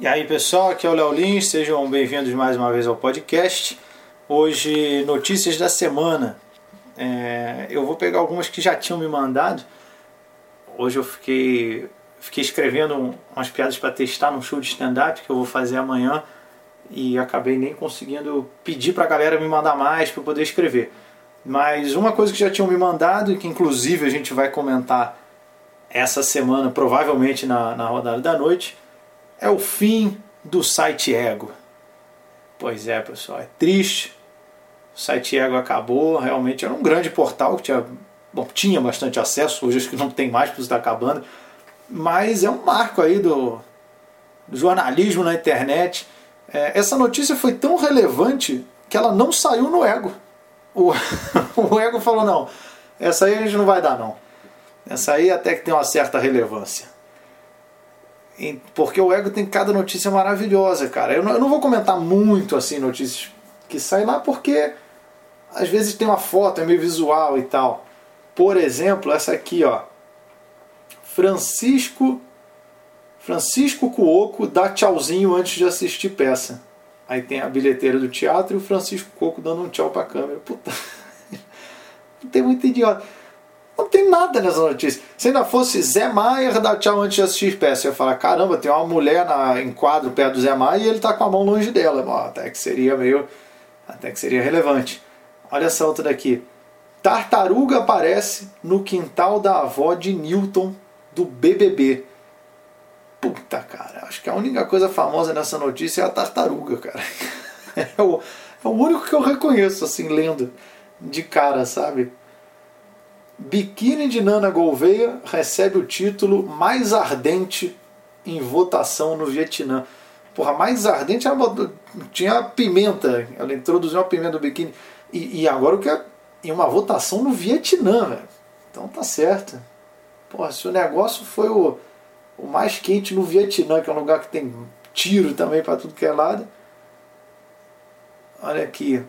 E aí pessoal, aqui é o Léo Lins, sejam bem-vindos mais uma vez ao podcast. Hoje, notícias da semana. É, eu vou pegar algumas que já tinham me mandado. Hoje eu fiquei, fiquei escrevendo umas piadas para testar num show de stand-up que eu vou fazer amanhã e acabei nem conseguindo pedir para a galera me mandar mais para poder escrever. Mas uma coisa que já tinham me mandado e que inclusive a gente vai comentar essa semana, provavelmente na, na rodada da noite, é o fim do site Ego. Pois é, pessoal, é triste. O site Ego acabou, realmente era um grande portal que tinha, bom, tinha bastante acesso, hoje acho que não tem mais porque está acabando, mas é um marco aí do, jornalismo na internet. É, essa notícia foi tão relevante que ela não saiu no Ego. O, o Ego falou: não, essa aí a gente não vai dar, não. Essa aí até que tem uma certa relevância porque o ego tem cada notícia maravilhosa, cara. Eu não, eu não, vou comentar muito assim notícias que saem lá porque às vezes tem uma foto, é meio visual e tal. Por exemplo, essa aqui, ó. Francisco Francisco Cuoco dá tchauzinho antes de assistir peça. Aí tem a bilheteira do teatro e o Francisco Cuoco dando um tchau pra câmera. Puta. Não tem muito idiota. Nada nessa notícia. Se ainda fosse Zé Maier dar tchau antes de assistir peça, eu ia falar: caramba, tem uma mulher na, em quadro perto do Zé Maier e ele tá com a mão longe dela. Bom, até que seria meio. Até que seria relevante. Olha essa outra daqui. Tartaruga aparece no quintal da avó de Newton do BBB. Puta, cara, acho que a única coisa famosa nessa notícia é a tartaruga, cara. É o, é o único que eu reconheço, assim, lendo de cara, sabe? Biquíni de Nana Gouveia recebe o título mais ardente em votação no Vietnã. Porra, mais ardente uma, tinha pimenta. Ela introduziu a pimenta do biquíni. E, e agora o que é em uma votação no Vietnã, velho. Então tá certo. Porra, se o negócio foi o, o mais quente no Vietnã, que é um lugar que tem tiro também para tudo que é lado. Olha aqui.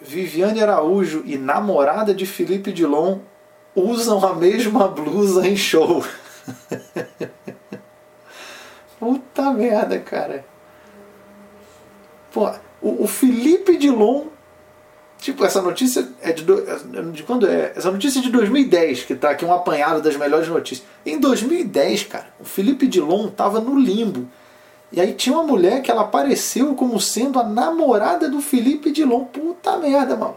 Viviane Araújo e namorada de Felipe Dilon usam a mesma blusa em show. Puta merda, cara. Pô, o, o Felipe Dilon. Tipo, essa notícia é de, do, de quando é? Essa notícia é de 2010, que tá aqui um apanhado das melhores notícias. Em 2010, cara, o Felipe Dilon tava no limbo. E aí tinha uma mulher que ela apareceu como sendo a namorada do Felipe Dilon. Puta merda, mano.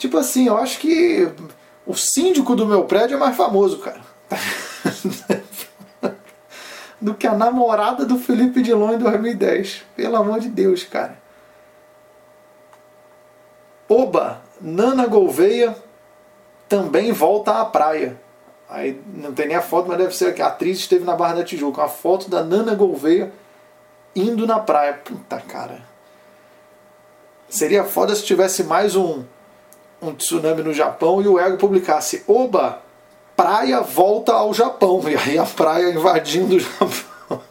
Tipo assim, eu acho que o síndico do meu prédio é mais famoso, cara. do que a namorada do Felipe Dilon em 2010. Pelo amor de Deus, cara. Oba, Nana Gouveia também volta à praia. Aí não tem nem a foto, mas deve ser que a atriz esteve na Barra da Tijuca. Uma foto da Nana Gouveia indo na praia. Puta, cara. Seria foda se tivesse mais um um tsunami no Japão e o Ego publicasse: Oba, praia volta ao Japão. E aí a praia invadindo o Japão.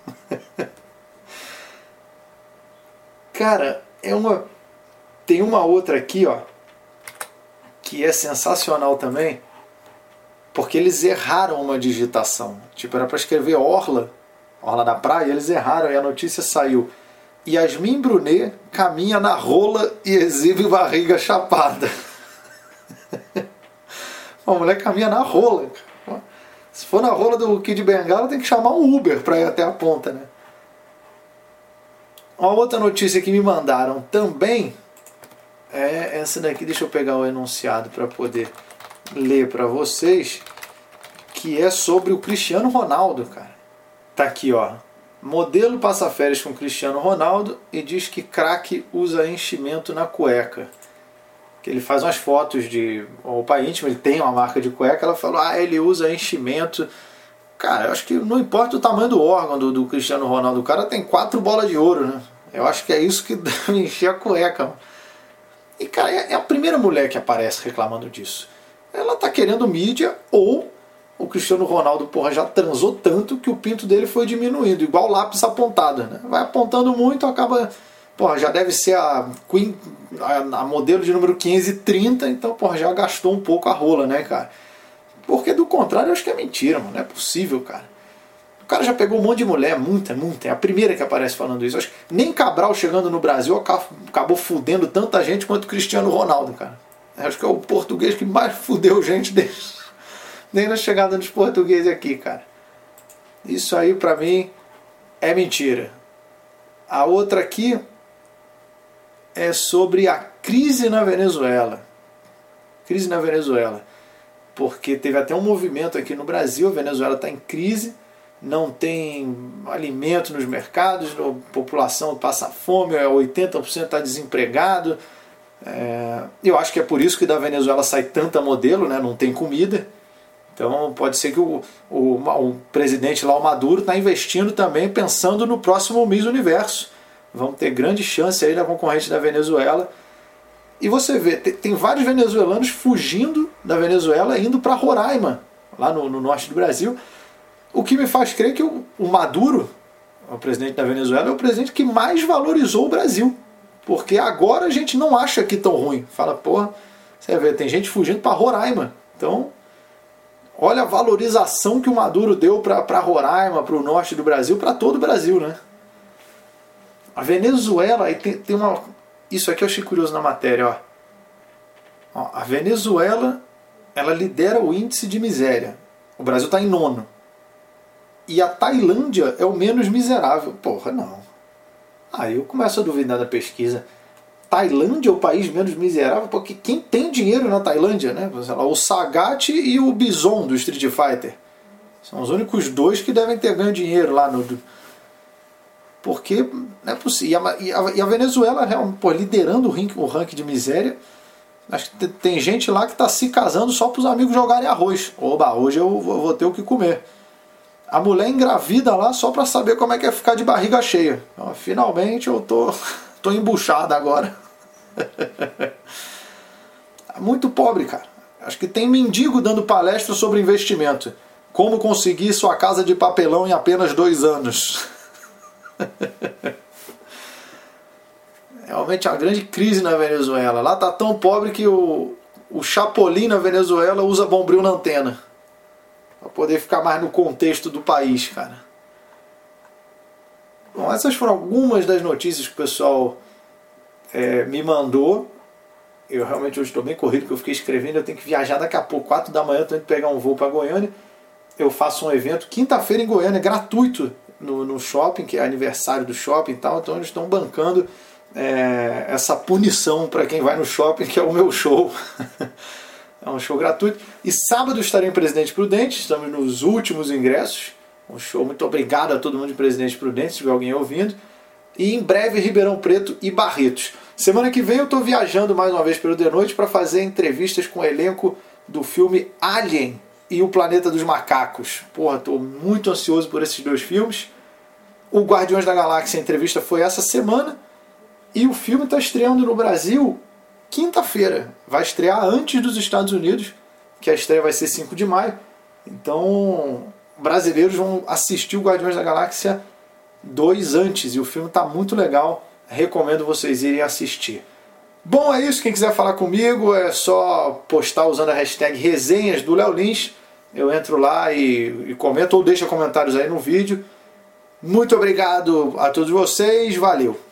Cara, é uma. Tem uma outra aqui, ó, que é sensacional também, porque eles erraram uma digitação. Tipo, era para escrever Orla, Orla da Praia, eles erraram e a notícia saiu. Yasmin Brunet caminha na rola e exibe barriga chapada. Uma mulher caminha na rola. Se for na rola do Kid Bengala, tem que chamar um Uber para ir até a ponta, né? Uma outra notícia que me mandaram também é essa daqui. Deixa eu pegar o enunciado para poder ler para vocês, que é sobre o Cristiano Ronaldo, cara. Tá aqui, ó. Modelo passa férias com Cristiano Ronaldo e diz que craque usa enchimento na cueca que ele faz umas fotos de roupa íntima, ele tem uma marca de cueca, ela falou, ah, ele usa enchimento. Cara, eu acho que não importa o tamanho do órgão do, do Cristiano Ronaldo, o cara tem quatro bolas de ouro, né? Eu acho que é isso que deve encher a cueca. E, cara, é, é a primeira mulher que aparece reclamando disso. Ela tá querendo mídia ou o Cristiano Ronaldo, porra, já transou tanto que o pinto dele foi diminuindo, igual lápis apontado, né? Vai apontando muito, acaba porra, já deve ser a Queen, a, a modelo de número 530, então, porra, já gastou um pouco a rola, né, cara? Porque do contrário, eu acho que é mentira, mano. Não é possível, cara. cara já pegou um monte de mulher, muita, muita. É a primeira que aparece falando isso. Acho que nem Cabral chegando no Brasil acabou fudendo tanta gente quanto Cristiano Ronaldo, cara. Acho que é o português que mais fudeu gente desde, desde a chegada dos portugueses aqui, cara. Isso aí pra mim é mentira. A outra aqui é sobre a crise na Venezuela. Crise na Venezuela. Porque teve até um movimento aqui no Brasil, a Venezuela está em crise, não tem alimento nos mercados, a população passa fome, 80% está desempregado. É, eu acho que é por isso que da Venezuela sai tanta modelo, né? não tem comida. Então pode ser que o, o, o presidente lá, o Maduro, está investindo também pensando no próximo Miss Universo. Vamos ter grande chance aí na concorrente da Venezuela. E você vê, tem, tem vários venezuelanos fugindo da Venezuela indo para Roraima, lá no, no, norte do Brasil. O que me faz crer que o, o Maduro, o presidente da Venezuela, é o presidente que mais valorizou o Brasil. Porque agora a gente não acha aqui tão ruim. Fala, porra, você vê, tem gente fugindo para Roraima. Então, Olha a valorização que o Maduro deu para Roraima, para o norte do Brasil, para todo o Brasil, né? A Venezuela, aí tem, tem uma. Isso aqui eu achei curioso na matéria, ó. ó a Venezuela, ela lidera o índice de miséria. O Brasil está em nono. E a Tailândia é o menos miserável. Porra, não. Aí eu começo a duvidar da pesquisa. Tailândia é o país menos miserável, porque quem tem dinheiro na Tailândia, né? O Sagat e o Bison do Street Fighter. São os únicos dois que devem ter ganho dinheiro lá no. Porque não é possível. E a, e a Venezuela, pô, liderando o ranking, o ranking de miséria. Acho que tem gente lá que está se casando só para os amigos jogarem arroz. Oba, hoje eu vou ter o que comer. A mulher engravida lá só para saber como é que é ficar de barriga cheia. Então, finalmente eu tô Tô embuchado agora. Muito pobre, cara. Acho que tem mendigo dando palestra sobre investimento. Como conseguir sua casa de papelão em apenas dois anos. Realmente uma grande crise na Venezuela. Lá tá tão pobre que o, o Chapolin na Venezuela usa bombril na antena. Pra poder ficar mais no contexto do país, cara. Bom, essas foram algumas das notícias que o pessoal é, me mandou. Eu realmente hoje estou bem corrido, porque eu fiquei escrevendo, eu tenho que viajar daqui a pouco, 4 da manhã, estou indo pegar um voo para Goiânia. Eu faço um evento quinta-feira em Goiânia, gratuito, no, no shopping, que é aniversário do shopping e tal, então eles estão bancando é, essa punição para quem vai no shopping, que é o meu show. é um show gratuito. E sábado estarei em Presidente Prudente, estamos nos últimos ingressos um show. Muito obrigado a todo mundo de Presidente Prudente, se tiver alguém ouvindo. E em breve Ribeirão Preto e Barretos. Semana que vem eu estou viajando mais uma vez pelo The Noite para fazer entrevistas com o elenco do filme Alien e o Planeta dos Macacos. Porra, estou muito ansioso por esses dois filmes. O Guardiões da Galáxia, a entrevista foi essa semana. E o filme está estreando no Brasil quinta-feira. Vai estrear antes dos Estados Unidos, que a estreia vai ser 5 de maio. Então, brasileiros vão assistir o Guardiões da Galáxia 2 antes e o filme está muito legal. Recomendo vocês irem assistir. Bom, é isso. Quem quiser falar comigo é só postar usando a hashtag resenhas do Léo Lins. Eu entro lá e, e comento ou deixa comentários aí no vídeo. Muito obrigado a todos vocês. Valeu!